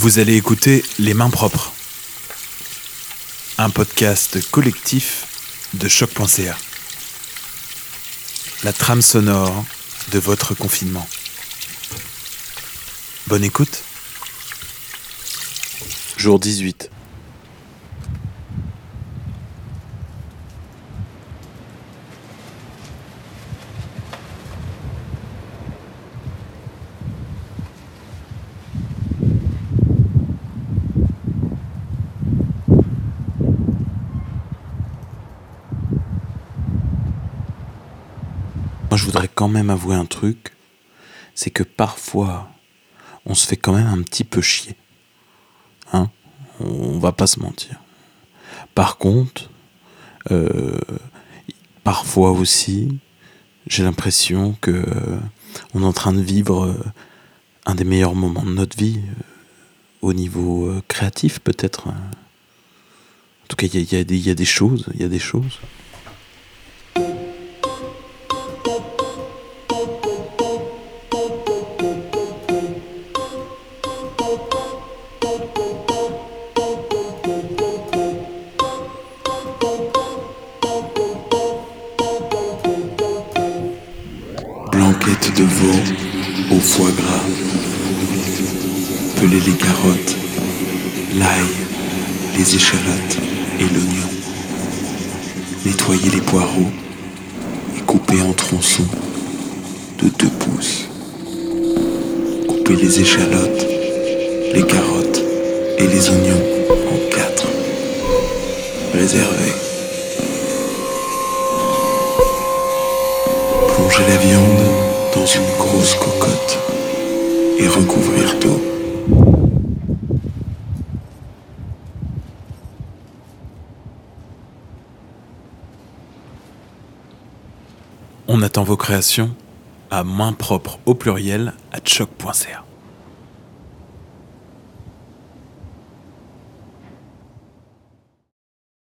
Vous allez écouter Les Mains Propres, un podcast collectif de choc.ca. La trame sonore de votre confinement. Bonne écoute. Jour 18. Je voudrais quand même avouer un truc, c'est que parfois, on se fait quand même un petit peu chier. Hein On va pas se mentir. Par contre, euh, parfois aussi, j'ai l'impression que euh, on est en train de vivre euh, un des meilleurs moments de notre vie, au niveau créatif peut-être. En tout cas, il y a des choses, il y a des choses. Blanquette de veau au foie gras. Peler les carottes, l'ail, les échalotes et l'oignon. Nettoyer les poireaux et couper en tronçons de 2 pouces. Couper les échalotes, les carottes et les oignons en 4. Réserver. Plonger la viande une grosse cocotte et recouvrir d'eau. On attend vos créations à main propre au pluriel à choc.ca.